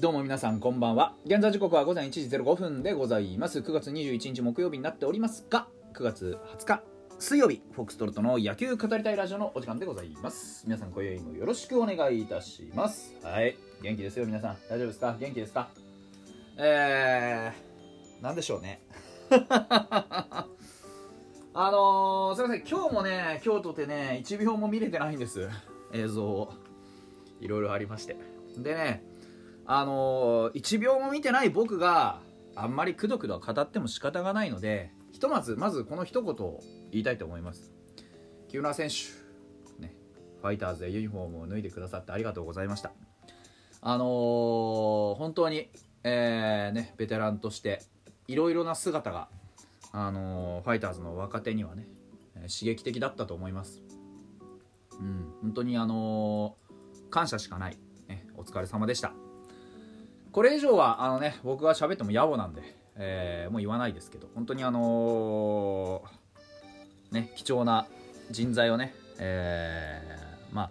どうも皆さんこんばんは。現在時刻は午前1時05分でございます。9月21日木曜日になっておりますが9月20日水曜日フォックストロットの野球語りたいラジオのお時間でございます。皆さん今宵もよろしくお願いいたします。はい。元気ですよ皆さん。大丈夫ですか？元気ですか？えー、なんでしょうね。あのー、すいません。今日もね今日とてね1秒も見れてないんです。映像を。いろいろありまして。でねあの、1秒も見てない僕があんまりくどくど語っても仕方がないのでひとまずまずこの一言を言いたいと思います。木村選手、ね、ファイターズでユニフォームを脱いでくださってありがとうございました。あのー、本当に、えー、ね、ベテランとしていろいろな姿が、あのー、ファイターズの若手にはね刺激的だったと思います。うん本当にあの感謝しかない、ね、お疲れ様でした。これ以上はあのね僕が喋っても野暮なんで、えー、もう言わないですけど本当にあのー、ね貴重な人材をね、えー、まあ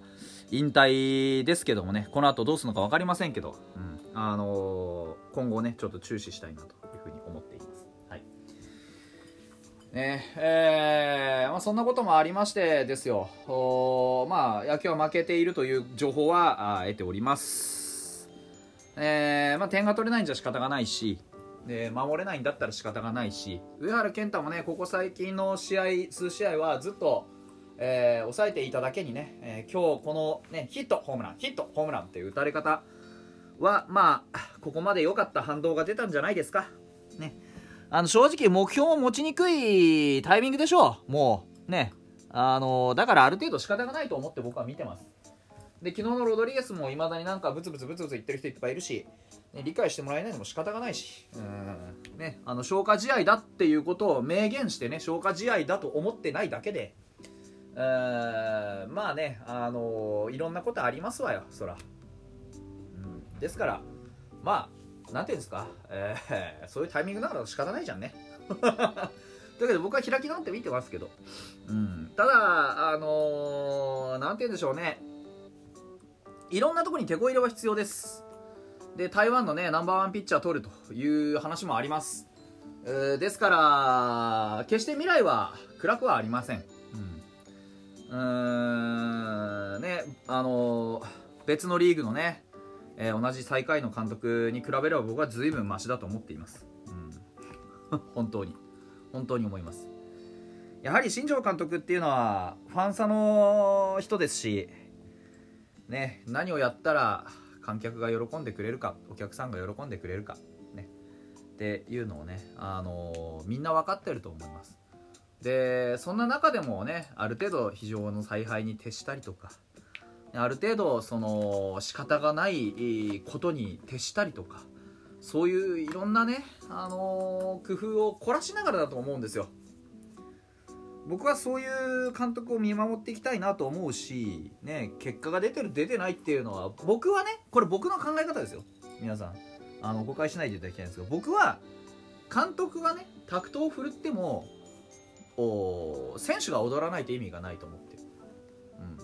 引退ですけどもねこの後どうするのか分かりませんけど、うんあのー、今後ねちょっと注視したいなというふうに思っています。はいねえーまあ、そんなこともありましてですよ、おまあ、野球は負けているという情報はあ得ております。えーまあ、点が取れないんじゃ仕方がないしで守れないんだったら仕方がないし上原健太もねここ最近の試合数試合はずっと、えー、抑えていただけにね、えー、今日この、ね、ヒットホームランヒットホームランっていう打たれ方はまあここまで良かった反動が出たんじゃないですか。ね、あの正直目標を持ちにくいタイミングでしょう。もうね。あのだからある程度仕方がないと思って僕は見てます。で昨日のロドリゲスもいまだになんかブツブツブツブツ言ってる人いっぱいいるし、ね、理解してもらえないのも仕方がないし、うん。ね、あの消化試合だっていうことを明言してね消化試合だと思ってないだけで、まあね、あのー、いろんなことありますわよそら、うん、ですからまあなんていうんですか、えー、そういうタイミングだから仕方ないじゃんね。というわけで僕は開き直って見てますけど、うん、ただあのー、なんて言うんでしょうねいろんなところに手こ入れは必要です。で台湾のねナンバーワンピッチャー取るという話もあります、ですから決して未来は暗くはありません。うん。うん。ねあの、別のリーグのね、えー、同じ最下位の監督に比べれば僕は随分マシだと思っています、うん、本当に。本当に思います。やはり新庄監督っていうのはファンサの人ですしね、何をやったら観客が喜んでくれるかお客さんが喜んでくれるか、ね、っていうのをね、あのー、みんな分かってると思います。でそんな中でもねある程度非常の采配に徹したりとかある程度その仕方がないことに徹したりとかそういういろんなね、あのー、工夫を凝らしながらだと思うんですよ。僕はそういう監督を見守っていきたいなと思うし、ね、結果が出てる出てないっていうのは僕はねこれ僕の考え方ですよ。皆さん。あの誤解しないでいただきたいんですけど僕は監督がねタクトを振るっても選手が踊らないと意味がないと思ってる、うん、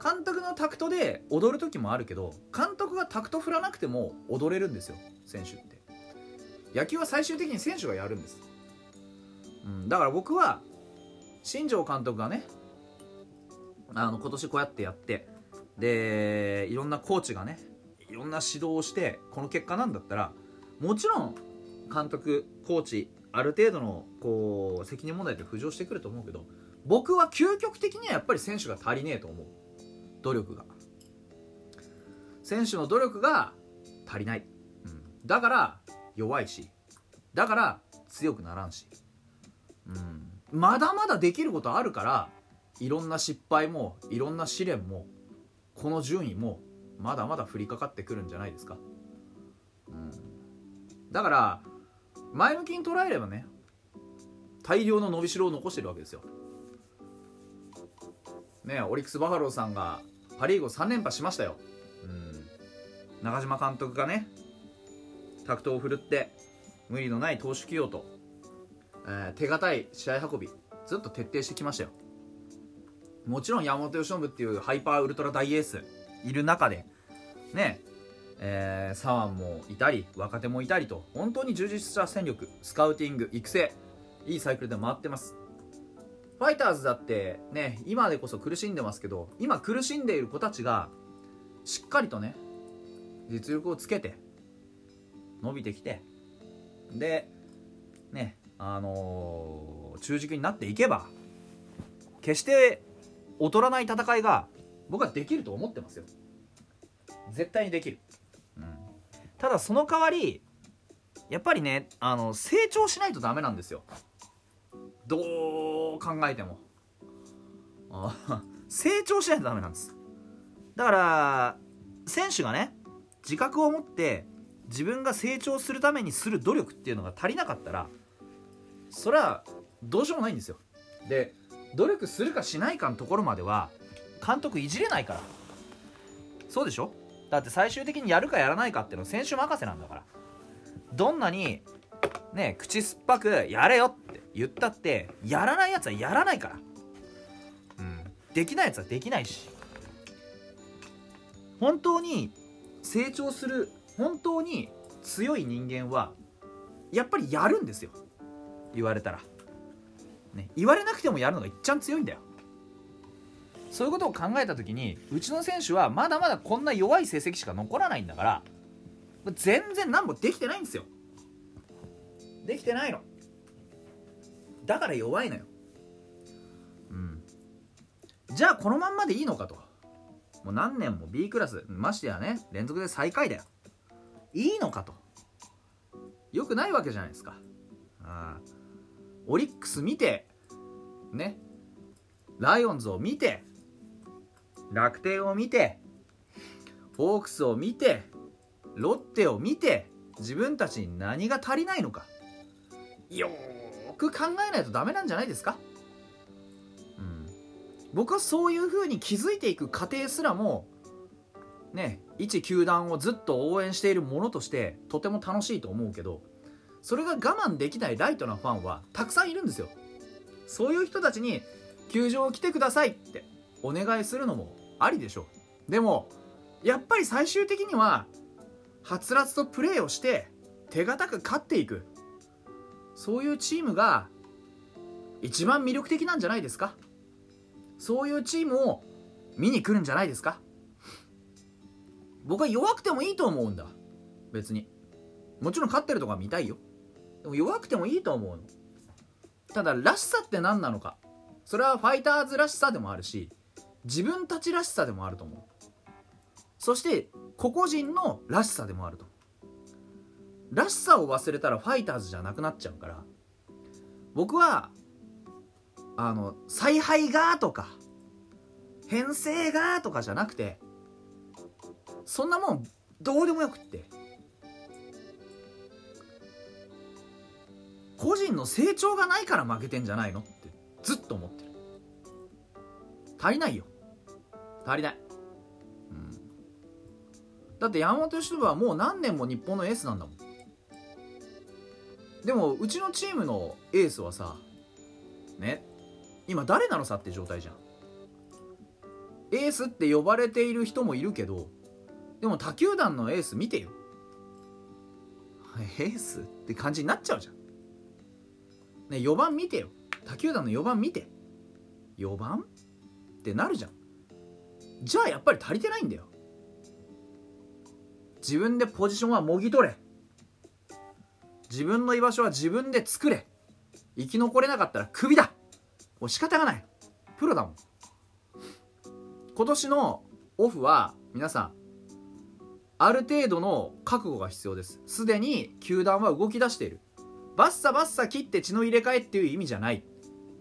監督のタクトで踊る時もあるけど監督がタクト振らなくても踊れるんですよ選手って。野球は最終的に選手がやるんです、うん、だから僕は新庄監督がねあの今年こうやってやってでいろんなコーチがねいろんな指導をしてこの結果なんだったらもちろん監督コーチある程度のこう責任問題って浮上してくると思うけど僕は究極的にはやっぱり選手が足りねえと思う。努力が。選手の努力が足りない、うん、だから弱いし。だから強くならんし、うん、まだまだできることあるからいろんな失敗もいろんな試練もこの順位もまだまだ降りかかってくるんじゃないですか、うん、だから前向きに捉えればね大量の伸びしろを残してるわけですよ。ねオリックス・バファローさんがパ・リーグを3連覇しましたよ、うん、中島監督がねタクトを振るって無理のない投手起用と。えー、手堅い試合運びずっと徹底してきましたよ。もちろん山本由伸っていうハイパーウルトラ大エースいる中でねえー、左腕もいたり若手もいたりと本当に充実した戦力スカウティング育成いいサイクルで回ってます。ファイターズだってね今でこそ苦しんでますけど今苦しんでいる子たちがしっかりとね実力をつけて伸びてきてでねあのー、中軸になっていけば決して劣らない戦いが僕はできると思ってますよ。絶対にできる、うん、ただその代わりやっぱりねあの成長しないとダメなんですよ。どう考えても。成長しないとダメなんです。だから選手がね自覚を持って自分が成長するためにする努力っていうのが足りなかったらそれはどうしようもないんですよ。で努力するかしないかのところまでは監督いじれないから。そうでしょ？だって最終的にやるかやらないかっていうのは選手任せなんだから。どんなにね口酸っぱくやれよって言ったってやらないやつはやらないから。うん。できないやつはできないし。本当に成長する本当に強い人間はやっぱりやるんですよ言われたら、ね、言われなくてもやるのがいっちゃん強いんだよ。そういうことを考えた時にうちの選手はまだまだこんな弱い成績しか残らないんだから全然何もできてないんですよ。できてないの。だから弱いのよ。うん。じゃあこのまんまでいいのかと。もう何年も B クラスましてやね連続で最下位だよ。いいのかと。よくないわけじゃないですか。ああオリックス見てねライオンズを見て楽天を見てホークスを見てロッテを見て自分たちに何が足りないのか。よく考えないとダメなんじゃないですか。うん。僕はそういう風に気づいていく過程すらもね一球団をずっと応援しているものとしてとても楽しいと思うけどそれが我慢できないライトなファンはたくさんいるんですよ。そういう人たちに球場を来てくださいってお願いするのもありでしょう。でもやっぱり最終的にははつらつとプレーをして手堅く勝っていく。そういうチームが一番魅力的なんじゃないですか。そういうチームを見に来るんじゃないですか。僕は弱くてもいいと思うんだ。別に。もちろん勝ってるとか見たいよ。でも弱くてもいいと思うの。ただらしさって何なのか。それはファイターズらしさでもあるし自分たちらしさでもあると思う。そして個々人のらしさでもあると。らしさを忘れたらファイターズじゃなくなっちゃうから僕はあの采配がとか編成がとかじゃなくてそんなもんどうでもよくって。個人の成長がないから負けてんじゃないの？ってずっと思ってる。足りないよ。足りない、うん、だって山本由伸はもう何年も日本のエースなんだもん。でもうちのチームのエースはさね今誰なのさって状態じゃん。エースって呼ばれている人もいるけどでも他球団のエース見てよ。エースって感じになっちゃうじゃん。ね4番見てよ。他球団の4番見て。4番ってなるじゃん。じゃあやっぱり足りてないんだよ。自分でポジションはもぎ取れ。自分の居場所は自分で作れ。生き残れなかったらクビだ。もう仕方がない。プロだもん。今年のオフは皆さんある程度の覚悟が必要です。すでに球団は動き出している。バッサバッサ切って血の入れ替えっていう意味じゃない。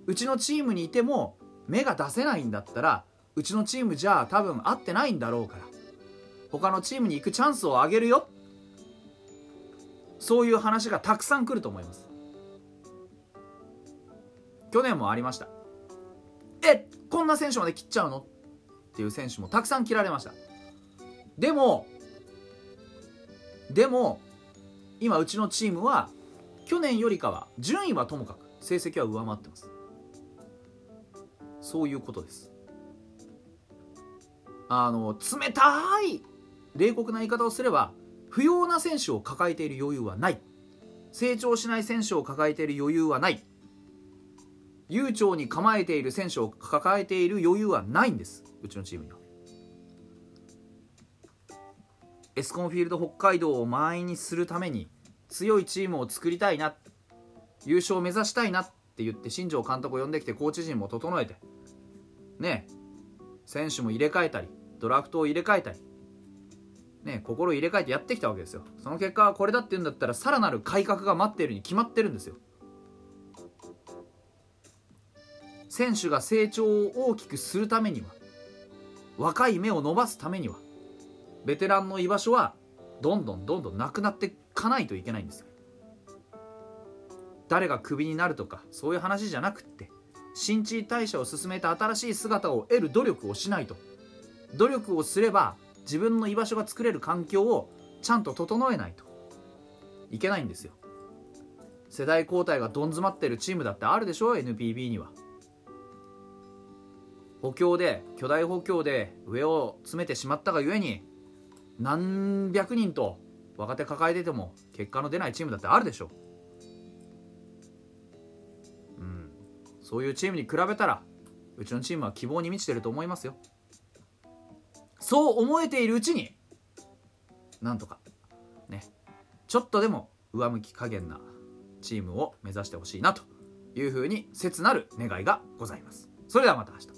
うちのチームにいても芽が出せないんだったらうちのチームじゃ多分合ってないんだろうから。他のチームに行くチャンスをあげるよ。そういう話がたくさん来ると思います。去年もありました。えこんな選手まで切っちゃうの？っていう選手もたくさん切られました。でもでも今うちのチームは去年よりかは順位はともかく成績は上回ってます。そういうことです。あの冷たい冷酷な言い方をすれば不要な選手を抱えている余裕はない。成長しない選手を抱えている余裕はない。悠長に構えている選手を抱えている余裕はないんです。うちのチームには。エスコンフィールド北海道を満員にするために強いチームを作りたいな優勝を目指したいなって言って新庄監督を呼んできてコーチ陣も整えてね選手も入れ替えたりドラフトを入れ替えたりね心を入れ替えてやってきたわけですよ。その結果はこれだって言うんだったらさらなる改革が待っているに決まってるんですよ。選手が成長を大きくするためには若い芽を伸ばすためにはベテランの居場所はどんどんどんどんなくなってかないといけないんです誰がクビになるとかそういう話じゃなくって新陳代謝を進めた新しい姿を得る努力をしないと。努力をすれば自分の居場所が作れる環境をちゃんと整えないと。いけないんですよ。世代交代がどん詰まってるチームだってあるでしょ NPB には。補強で巨大補強で上を詰めてしまったがゆえに何百人と若手抱えてても結果の出ないチームだってあるでしょ。う、ん、そういうチームに比べたらうちのチームは希望に満ちてると思いますよ。そう思えているうちになんとかねちょっとでも上向き加減なチームを目指してほしいなというふうに切なる願いがございます。それではまた明日。